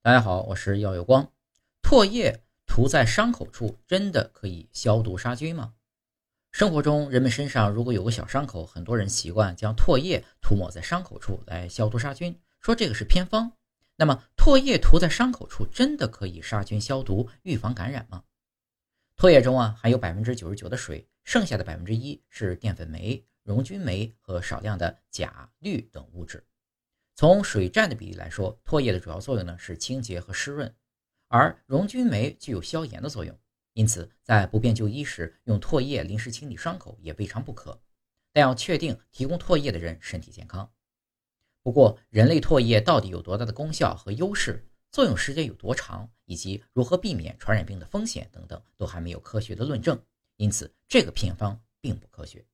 大家好，我是耀有光。唾液涂在伤口处，真的可以消毒杀菌吗？生活中，人们身上如果有个小伤口，很多人习惯将唾液涂抹在伤口处来消毒杀菌，说这个是偏方。那么，唾液涂在伤口处，真的可以杀菌消毒、预防感染吗？唾液中啊含有百分之九十九的水，剩下的百分之一是淀粉酶、溶菌酶和少量的钾、氯等物质。从水占的比例来说，唾液的主要作用呢是清洁和湿润，而溶菌酶具有消炎的作用，因此在不便就医时用唾液临时清理伤口也未尝不可。但要确定提供唾液的人身体健康。不过，人类唾液到底有多大的功效和优势，作用时间有多长，以及如何避免传染病的风险等等，都还没有科学的论证，因此这个偏方并不科学。